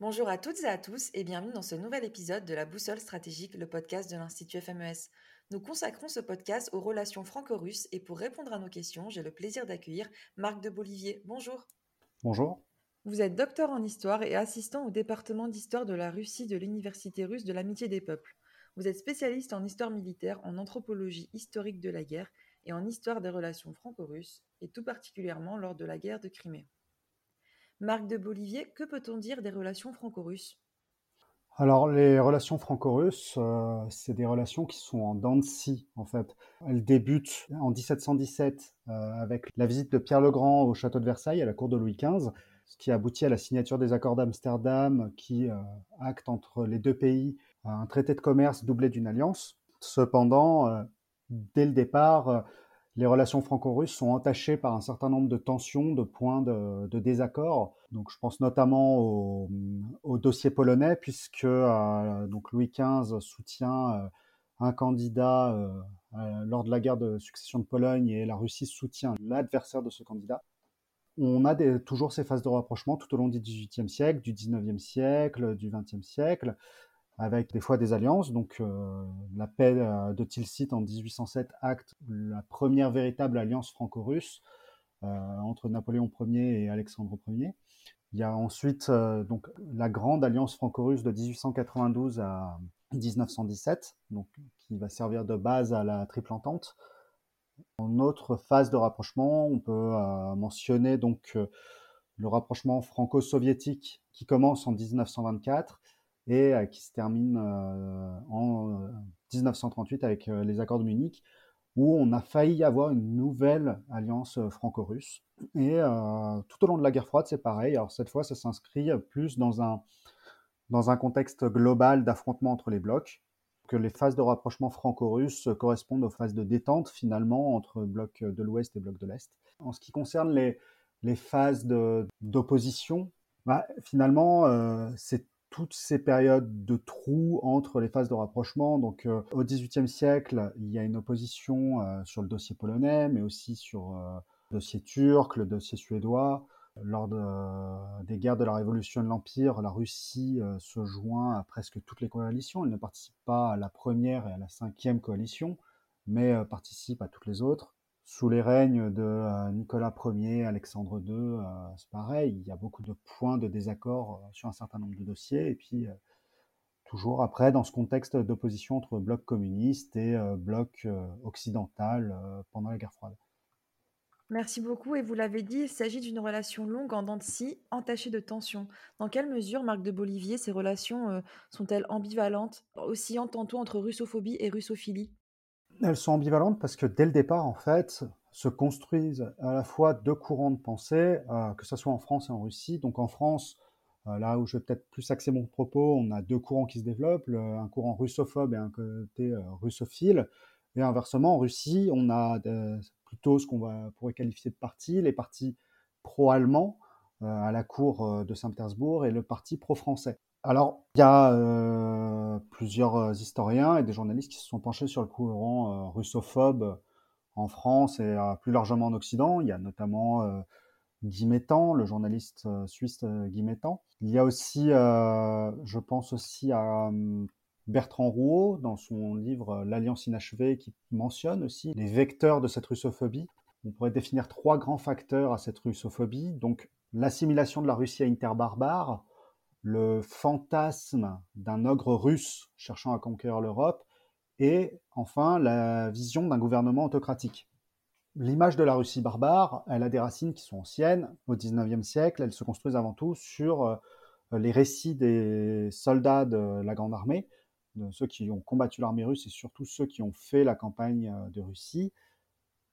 Bonjour à toutes et à tous et bienvenue dans ce nouvel épisode de la Boussole stratégique, le podcast de l'Institut FMES. Nous consacrons ce podcast aux relations franco-russes et pour répondre à nos questions, j'ai le plaisir d'accueillir Marc de Bolivier. Bonjour. Bonjour. Vous êtes docteur en histoire et assistant au département d'histoire de la Russie de l'Université russe de l'amitié des peuples. Vous êtes spécialiste en histoire militaire, en anthropologie historique de la guerre et en histoire des relations franco-russes, et tout particulièrement lors de la guerre de Crimée. Marc de Bolivier, que peut-on dire des relations franco-russes? Alors, les relations franco-russes, euh, c'est des relations qui sont en dents de scie, en fait. Elles débutent en 1717 euh, avec la visite de Pierre le Grand au château de Versailles, à la cour de Louis XV, ce qui aboutit à la signature des accords d'Amsterdam, qui euh, entre les deux pays un traité de commerce doublé d'une alliance. Cependant, dès le départ, les relations franco-russes sont entachées par un certain nombre de tensions, de points de, désaccord. Donc, je pense notamment au, dossier polonais, puisque euh, Louis XV soutient euh, un candidat euh, lors de la guerre de succession de Pologne et la Russie soutient l'adversaire de ce candidat. On a toujours ces phases de rapprochement tout au long du XVIIIe siècle, du XIXe siècle, du XXe siècle avec des fois des alliances. Donc euh, la paix euh, de Tilsit en 1807 acte la première véritable alliance franco-russe euh, entre Napoléon Ier et Alexandre Ier. Il y a ensuite donc la grande alliance franco-russe de 1892 à 1917, donc qui va servir de base à la Triple Entente. En autre phase de rapprochement, on peut mentionner donc le rapprochement franco-soviétique qui commence en 1924 et euh, qui se termine euh, en 1938 euh, avec les accords de Munich, où on a failli avoir une nouvelle alliance franco-russe. Et tout au long de la guerre froide, c'est pareil. Alors cette fois, ça s'inscrit plus dans un, dans un contexte global d'affrontement entre les blocs, que les phases de rapprochement franco-russe correspondent aux phases de détente finalement entre blocs de l'Ouest et blocs de l'Est. En ce qui concerne les, les phases d'opposition, bah, finalement, c'est toutes ces périodes de trous entre les phases de rapprochement. Donc, euh, au XVIIIe siècle, il y a une opposition euh, sur le dossier polonais, mais aussi sur euh, le dossier turc, le dossier suédois. Lors des guerres de la Révolution de l'Empire, la Russie se joint à presque toutes les coalitions. Elle ne participe pas à la première et à la cinquième coalition, mais participe à toutes les autres sous les règnes de euh, Nicolas Ier, Alexandre II, euh, c'est pareil, il y a beaucoup de points de désaccord euh, sur un certain nombre de dossiers, et puis toujours après dans ce contexte d'opposition entre bloc communiste et bloc occidental pendant la guerre froide. Merci beaucoup. Et vous l'avez dit, il s'agit d'une relation longue en dents de scie, entachée de tensions. Dans quelle mesure, Marc de Bolivier, ces relations sont-elles ambivalentes, oscillant tantôt entre russophobie et russophilie? Elles sont ambivalentes parce que dès le départ, en fait, se construisent à la fois deux courants de pensée, euh, que ce soit en France et en Russie. Donc en France, euh, là où je vais peut-être plus axer mon propos, on a deux courants qui se développent, un courant russophobe et un côté euh, russophile. Et inversement, en Russie, on a plutôt ce qu'on pourrait qualifier de partis, les partis pro-allemands à la cour de Saint-Pétersbourg et le parti pro-français. Alors, il y a euh, plusieurs euh, historiens et des journalistes qui se sont penchés sur le courant euh, russophobe en France et plus largement en Occident. Il y a notamment Guy le journaliste suisse Guy. Il y a aussi, je pense aussi à Bertrand Rouault dans son livre L'Alliance inachevée qui mentionne aussi les vecteurs de cette russophobie. On pourrait définir trois grands facteurs à cette russophobie. Donc, l'assimilation de la Russie à une terre barbare, le fantasme d'un ogre russe cherchant à conquérir l'Europe, et enfin la vision d'un gouvernement autocratique. L'image de la Russie barbare, elle a des racines qui sont anciennes. Au XIXe siècle, elle se construisent avant tout sur euh, les récits des soldats de la Grande Armée, de ceux qui ont combattu l'armée russe et surtout ceux qui ont fait la campagne euh, de Russie,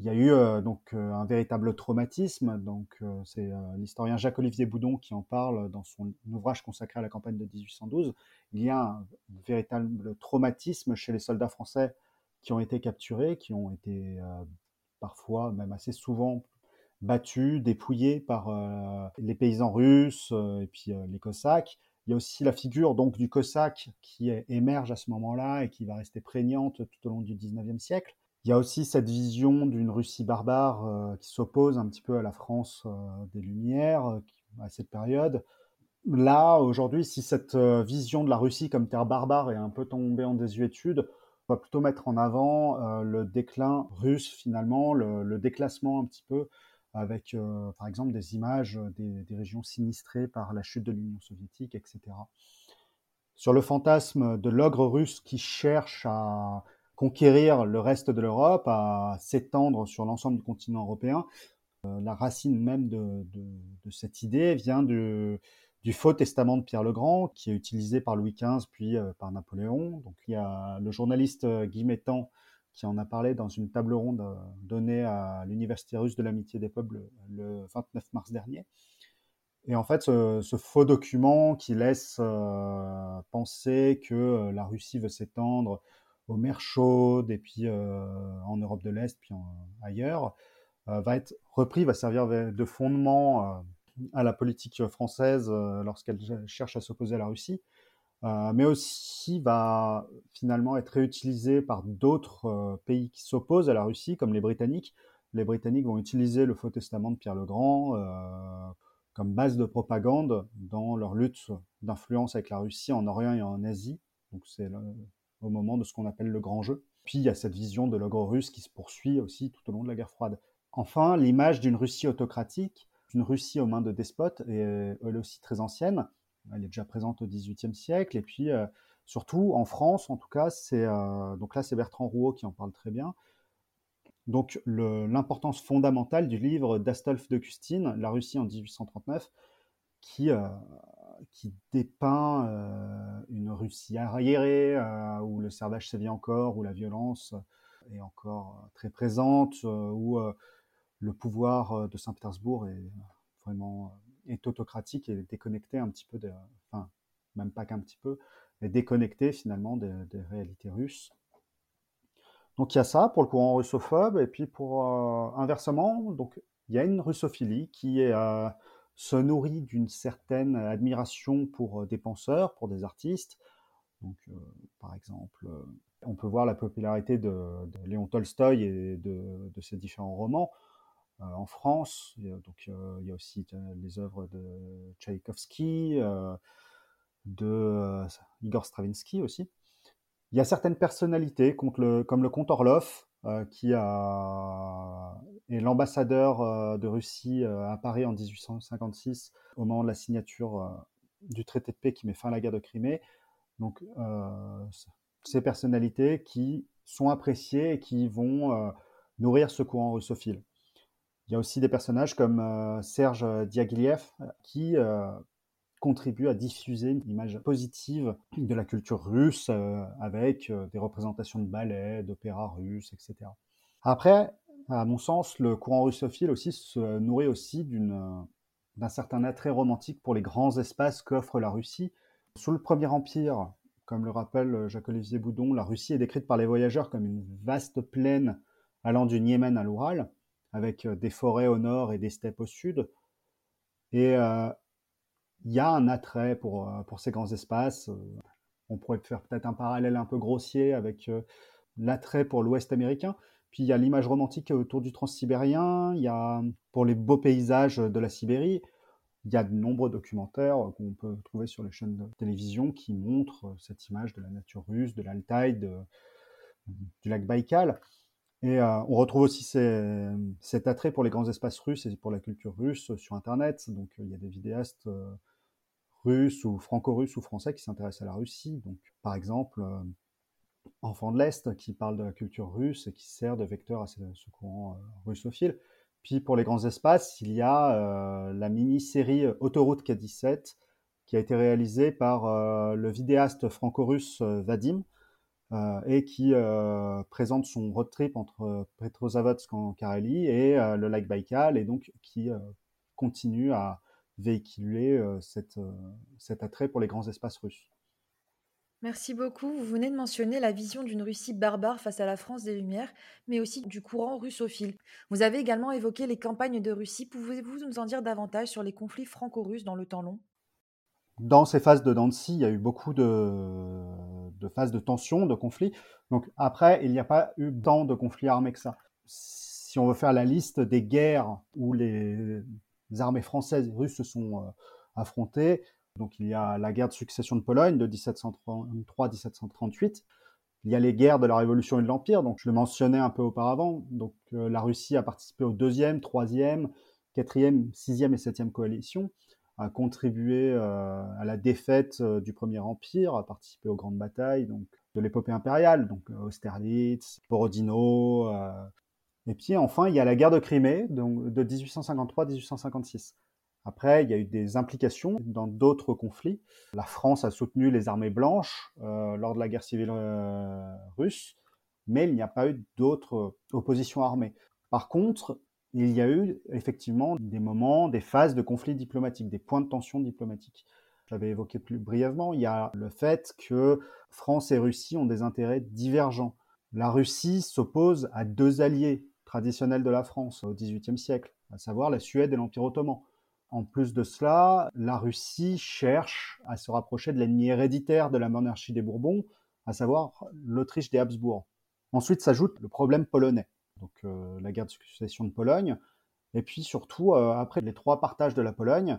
il y a eu euh, donc euh, un véritable traumatisme. Donc euh, c'est l'historien Jacques-Olivier Boudon qui en parle dans son ouvrage consacré à la campagne de 1812. Il y a un véritable traumatisme chez les soldats français qui ont été capturés, qui ont été parfois, même assez souvent, battus, dépouillés par les paysans russes et puis les Cosaques. Il y a aussi la figure donc du Cosaque qui émerge à ce moment-là et qui va rester prégnante tout au long du 19e siècle. Il y a aussi cette vision d'une Russie barbare euh, qui s'oppose un petit peu à la France euh, des Lumières euh, à cette période. là, aujourd'hui, si cette vision de la Russie comme terre barbare est un peu tombée en désuétude, on va plutôt mettre en avant le déclin russe finalement, le, déclassement un petit peu, avec par exemple des images des, des, régions sinistrées par la chute de l'Union soviétique, etc. Sur le fantasme de l'ogre russe qui cherche à conquérir le reste de l'Europe, à s'étendre sur l'ensemble du continent européen. Euh, la racine même de, cette idée vient du, faux testament de Pierre le Grand, qui est utilisé par Louis XV puis euh, par Napoléon. Donc il y a le journaliste euh, Guy qui en a parlé dans une table ronde donnée à l'Université russe de l'amitié des peuples le 29 mars dernier. Et en fait, ce, faux document qui laisse penser que la Russie veut s'étendre aux mers chaudes et puis euh, en Europe de l'Est, puis ailleurs, euh, va être repris, va servir de fondement euh, à la politique française lorsqu'elle cherche à s'opposer à la Russie, mais aussi va finalement être réutilisé par d'autres pays qui s'opposent à la Russie, comme les Britanniques. Les Britanniques vont utiliser le faux testament de Pierre le Grand comme base de propagande dans leur lutte d'influence avec la Russie en Orient et en Asie. Donc c'est au moment de ce qu'on appelle le grand jeu. Puis il y a cette vision de l'ogre russe qui se poursuit aussi tout au long de la guerre froide. Enfin, l'image d'une Russie autocratique, d'une Russie aux mains de despotes, est elle aussi très ancienne. Elle est déjà présente au XVIIIe siècle. Et puis, euh, surtout en France, en tout cas, c'est euh, donc là, c'est Bertrand Rouault qui en parle très bien. Donc, l'importance fondamentale du livre d'Astolphe de Custine, La Russie en 1839, qui euh, qui dépeint euh, une Russie arriérée, euh, où le servage sévit encore, où la violence est encore très présente, euh, où le pouvoir de Saint-Pétersbourg est vraiment est autocratique et déconnecté un petit peu, enfin même pas qu'un petit peu, mais déconnecté finalement des, réalités russes. Donc il y a ça pour le courant russophobe, et puis pour inversement, donc il y a une russophilie qui est se nourrit d'une certaine admiration pour euh, des penseurs, pour des artistes. Donc, euh, par exemple, euh, on peut voir la popularité de, Léon Tolstoï et de, ses différents romans. en France, donc, il y a aussi les œuvres de Tchaïkovski, de Igor Stravinsky aussi. Il y a certaines personnalités, comme le comte Orlov, qui a, est l'ambassadeur euh, de Russie euh, à Paris en 1856, au moment de la signature du traité de paix qui met fin à la guerre de Crimée. Donc, ces personnalités qui sont appréciées et qui vont nourrir ce courant russophile. Il y a aussi des personnages comme Serge Diaghilev qui contribue à diffuser une image positive de la culture russe euh, avec euh, des représentations de ballets, d'opéra russe, etc. Après, à mon sens, le courant russophile aussi se nourrit aussi d'un certain attrait romantique pour les grands espaces qu'offre la Russie. Sous le Premier Empire, comme le rappelle Jacques-Olivier Boudon, la Russie est décrite par les voyageurs comme une vaste plaine allant du Niémen à l'Oural, avec euh, des forêts au nord et des steppes au sud. Et il y a un attrait pour, euh, pour ces grands espaces. Euh, on pourrait faire peut-être un parallèle un peu grossier avec euh, l'attrait pour l'Ouest américain. Puis il y a l'image romantique autour du transsibérien, il y a pour les beaux paysages de la Sibérie, il y a de nombreux documentaires qu'on peut trouver sur les chaînes de télévision qui montrent cette image de la nature russe, de l'Altaï, du lac Baïkal. Et on retrouve aussi cet attrait pour les grands espaces russes et pour la culture russe sur Internet. Donc il y a des vidéastes russes ou franco-russes ou français qui s'intéressent à la Russie. Donc, par exemple, euh, Enfant de l'Est qui parle de la culture russe et qui sert de vecteur à ce, courant euh, russophile. Puis pour les grands espaces, il y a euh, la mini-série Autoroute K17 qui a été réalisée par le vidéaste franco-russe Vadim et qui présente son road trip entre Petrozavodsk en Carélie et le lac Baïkal et donc qui continue à, véhiculer euh, cette, euh, cet attrait pour les grands espaces russes. Merci beaucoup. Vous venez de mentionner la vision d'une Russie barbare face à la France des Lumières, mais aussi du courant russophile. Vous avez également évoqué les campagnes de Russie. Pouvez-vous nous en dire davantage sur les conflits franco-russes dans le temps long? Dans ces phases de Dancy, il y a eu beaucoup de, de phases de tension, de conflits. Donc après, il n'y a pas eu tant de conflits armés que ça. Si on veut faire la liste des guerres où les les armées françaises et russes se sont euh, affrontées. Donc il y a la guerre de succession de Pologne de 1733-1738. Il y a les guerres de la Révolution et de l'Empire, donc je le mentionnais un peu auparavant. Donc la Russie a participé aux deuxième, troisième, quatrième, sixième et septième coalition, a contribué à la défaite du Premier Empire, a participé aux grandes batailles donc, de l'épopée impériale, donc Austerlitz, Borodino. Et puis enfin, il y a la guerre de Crimée donc, de 1853-1856. Après, il y a eu des implications dans d'autres conflits. La France a soutenu les armées blanches euh, lors de la guerre civile euh, russe, mais il n'y a pas eu d'autres oppositions armées. Par contre, il y a eu effectivement des moments, des phases de conflits diplomatiques, des points de tension diplomatiques. J'avais évoqué plus brièvement, il y a le fait que France et Russie ont des intérêts divergents. La Russie s'oppose à deux alliés traditionnels de la France au XVIIIe siècle, à savoir la Suède et l'Empire ottoman. En plus de cela, la Russie cherche à se rapprocher de l'ennemi héréditaire de la monarchie des Bourbons, à savoir l'Autriche des Habsbourg. Ensuite s'ajoute le problème polonais, donc euh, la guerre de succession de Pologne, et puis surtout, euh, après les trois partages de la Pologne,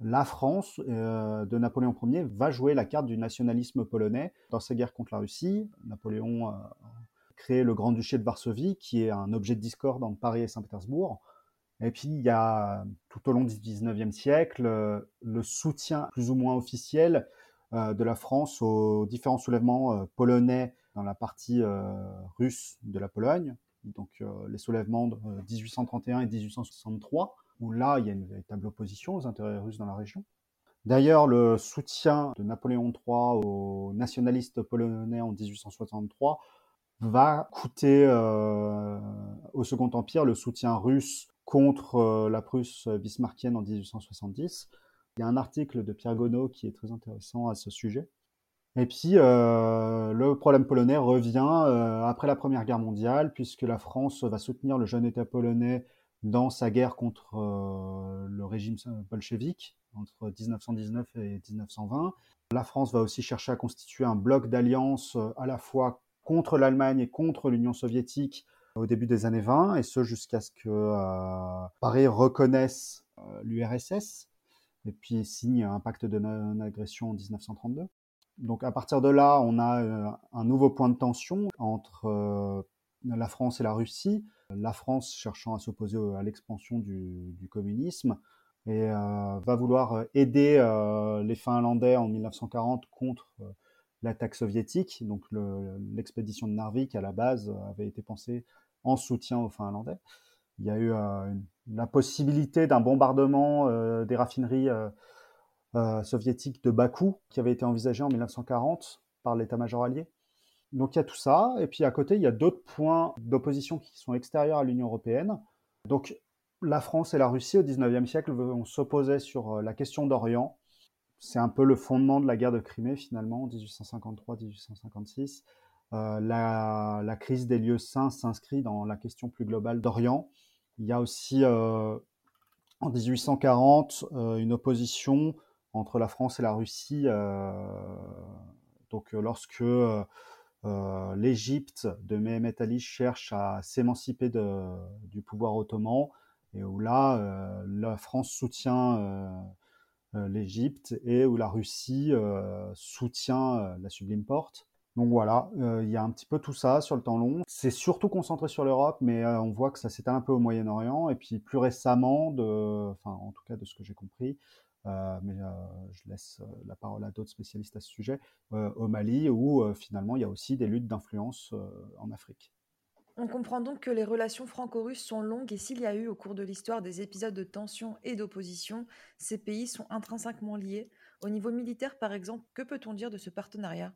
la France euh, de Napoléon Ier va jouer la carte du nationalisme polonais dans sa guerre contre la Russie. Napoléon créé le Grand-Duché de Varsovie, qui est un objet de discorde entre Paris et Saint-Pétersbourg. Et puis, il y a tout au long du 19e siècle euh, le soutien plus ou moins officiel euh, de la France aux différents soulèvements euh, polonais dans la partie russe de la Pologne, donc les soulèvements de 1831 et 1863, où là, il y a une véritable opposition aux intérêts russes dans la région. D'ailleurs, le soutien de Napoléon III aux nationalistes polonais en 1863 va coûter au Second Empire le soutien russe contre euh, la Prusse bismarckienne en 1870. Il y a un article de Pierre Gonod qui est très intéressant à ce sujet. Et puis, euh, le problème polonais revient euh, après la Première Guerre mondiale, puisque la France va soutenir le jeune État polonais dans sa guerre contre le régime bolchevique entre 1919 et 1920. La France va aussi chercher à constituer un bloc d'alliance à la fois contre l'Allemagne et contre l'Union soviétique au début des années 20, et ce jusqu'à ce que euh, Paris reconnaisse euh, l'URSS, et puis signe un pacte de non-agression en 1932. Donc à partir de là, on a euh, un nouveau point de tension entre la France et la Russie. La France cherchant à s'opposer à l'expansion du, communisme et va vouloir aider les Finlandais en 1940 contre l'attaque soviétique. Donc l'expédition de Narvik à la base avait été pensée en soutien aux Finlandais. Il y a eu euh, la possibilité d'un bombardement euh, des raffineries euh, soviétiques de Bakou qui avait été envisagé en 1940 par l'état-major allié. Donc il y a tout ça, et puis à côté, il y a d'autres points d'opposition qui sont extérieurs à l'Union européenne. Donc la France et la Russie au XIXe siècle vont s'opposer sur la question d'Orient. C'est un peu le fondement de la guerre de Crimée finalement, 1853-1856. Euh, la, crise des lieux saints s'inscrit dans la question plus globale d'Orient. Il y a aussi euh, en 1840 euh, une opposition entre la France et la Russie. donc lorsque l'Égypte de Mehmet Ali cherche à s'émanciper du pouvoir ottoman et où là la France soutient l'Égypte et où la Russie soutient la Sublime Porte. Donc voilà, euh, il y a un petit peu tout ça sur le temps long. C'est surtout concentré sur l'Europe, mais euh, on voit que ça s'étale un peu au Moyen-Orient. Et puis plus récemment, enfin en tout cas de ce que j'ai compris, euh, mais je laisse la parole à d'autres spécialistes à ce sujet, au Mali, où finalement il y a aussi des luttes d'influence en Afrique. On comprend donc que les relations franco-russes sont longues et s'il y a eu au cours de l'histoire des épisodes de tension et d'opposition, ces pays sont intrinsèquement liés. Au niveau militaire, par exemple, que peut-on dire de ce partenariat?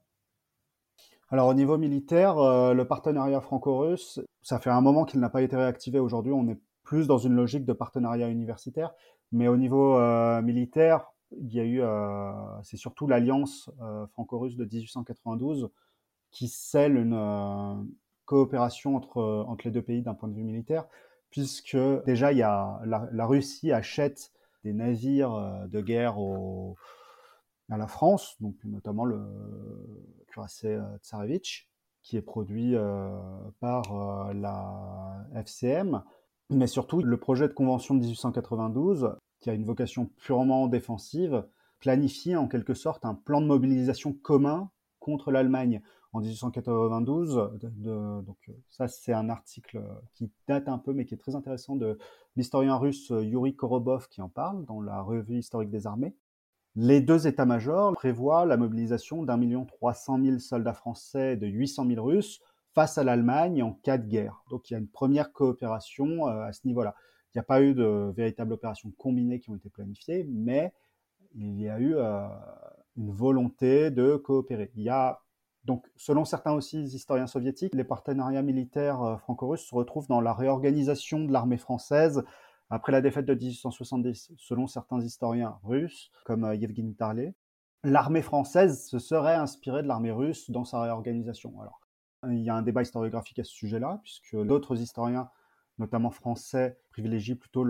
Alors au niveau militaire, euh, le partenariat franco-russe, ça fait un moment qu'il n'a pas été réactivé. Aujourd'hui, on est plus dans une logique de partenariat universitaire. Mais au niveau euh, militaire, il y a eu, euh, c'est surtout l'alliance franco-russe de 1892 qui scelle une coopération entre, entre les deux pays d'un point de vue militaire, puisque déjà il y a, la, Russie achète des navires de guerre à la France, donc notamment le cuirassé euh, Tsarevitch, qui est produit euh, par euh, la FCM, mais surtout le projet de convention de 1892, qui a une vocation purement défensive, planifié en quelque sorte un plan de mobilisation commun contre l'Allemagne en 1892. donc ça, c'est un article qui date un peu, mais qui est très intéressant de l'historien russe Yuri Korobov qui en parle dans la revue historique des armées. Les deux états-majors prévoient la mobilisation d'un million trois cent mille soldats français et de 800 000 Russes face à l'Allemagne en cas de guerre. Donc il y a une première coopération euh, à ce niveau-là. Il n'y a pas eu de véritables opérations combinées qui ont été planifiées, mais il y a eu euh, une volonté de coopérer. Il y a donc, selon certains aussi historiens soviétiques, les partenariats militaires euh, franco-russes se retrouvent dans la réorganisation de l'armée française après la défaite de 1870, selon certains historiens russes, comme Yevgeny Tarlet. L'armée française se serait inspirée de l'armée russe dans sa réorganisation. Alors, il y a un débat historiographique à ce sujet-là, puisque d'autres historiens, notamment français, privilégient plutôt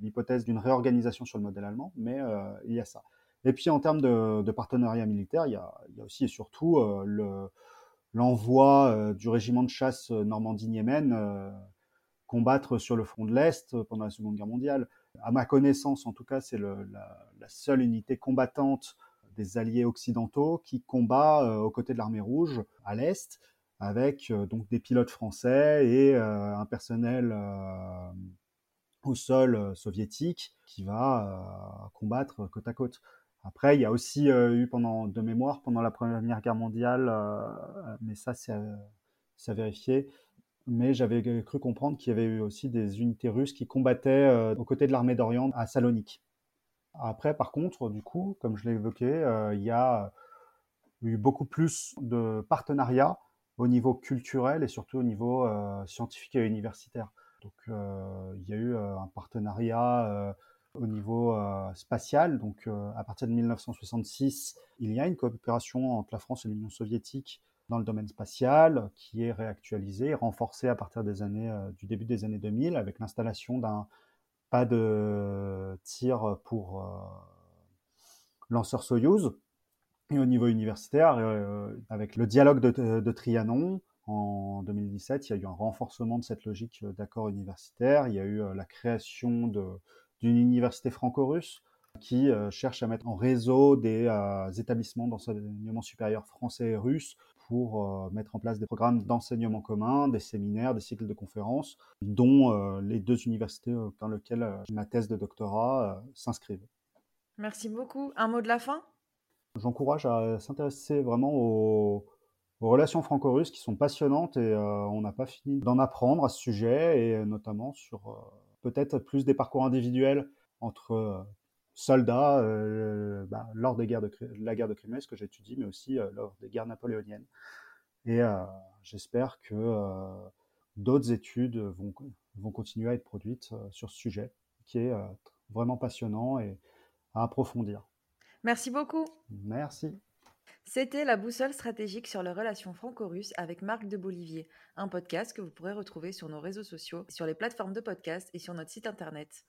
l'hypothèse d'une réorganisation sur le modèle allemand, mais euh, il y a ça. Et puis en termes de, partenariat militaire, il y, a, aussi et surtout euh, l'envoi euh, du régiment de chasse Normandie-Niemen combattre sur le front de l'Est pendant la Seconde Guerre mondiale. À ma connaissance, en tout cas, c'est la, la, seule unité combattante des alliés occidentaux qui combat aux côtés de l'armée rouge à l'Est avec euh, donc des pilotes français et euh, un personnel euh, au sol soviétique qui va combattre côte à côte. Après, il y a aussi eu pendant de mémoire pendant la Première Guerre mondiale, mais ça c'est à, vérifier. Mais j'avais cru comprendre qu'il y avait eu aussi des unités russes qui combattaient aux côtés de l'armée d'Orient à Salonique. Après, par contre, du coup, comme je l'ai évoqué, il y a eu beaucoup plus de partenariats au niveau culturel et surtout au niveau euh, scientifique et universitaire. Donc euh, il y a eu euh, un partenariat au niveau spatial. Donc à partir de 1966, il y a une coopération entre la France et l'Union soviétique dans le domaine spatial qui est réactualisée, renforcée à partir des années, du début des années 2000 avec l'installation d'un pas de tir pour lanceur Soyouz et au niveau universitaire, euh, avec le dialogue de, Trianon, en 2017, il y a eu un renforcement de cette logique d'accord universitaire. Il y a eu euh, la création d'une université franco-russe qui euh, cherche à mettre en réseau des établissements d'enseignement supérieur français et russe pour mettre en place des programmes d'enseignement commun, des séminaires, des cycles de conférences, dont les deux universités dans lesquelles ma thèse de doctorat s'inscrivent. Merci beaucoup. Un mot de la fin? J'encourage à s'intéresser vraiment aux, relations franco-russes qui sont passionnantes et euh, on n'a pas fini d'en apprendre à ce sujet et notamment sur euh, peut-être plus des parcours individuels entre euh, soldats bah, lors des guerres de, la guerre de Crimée, ce que j'étudie, mais aussi lors des guerres napoléoniennes. Et j'espère que d'autres études vont, vont continuer à être produites sur ce sujet qui est vraiment passionnant et à approfondir. Merci beaucoup. Merci. C'était la boussole stratégique sur les relations franco-russes avec Marc de Bolivier, un podcast que vous pourrez retrouver sur nos réseaux sociaux, sur les plateformes de podcast et sur notre site internet.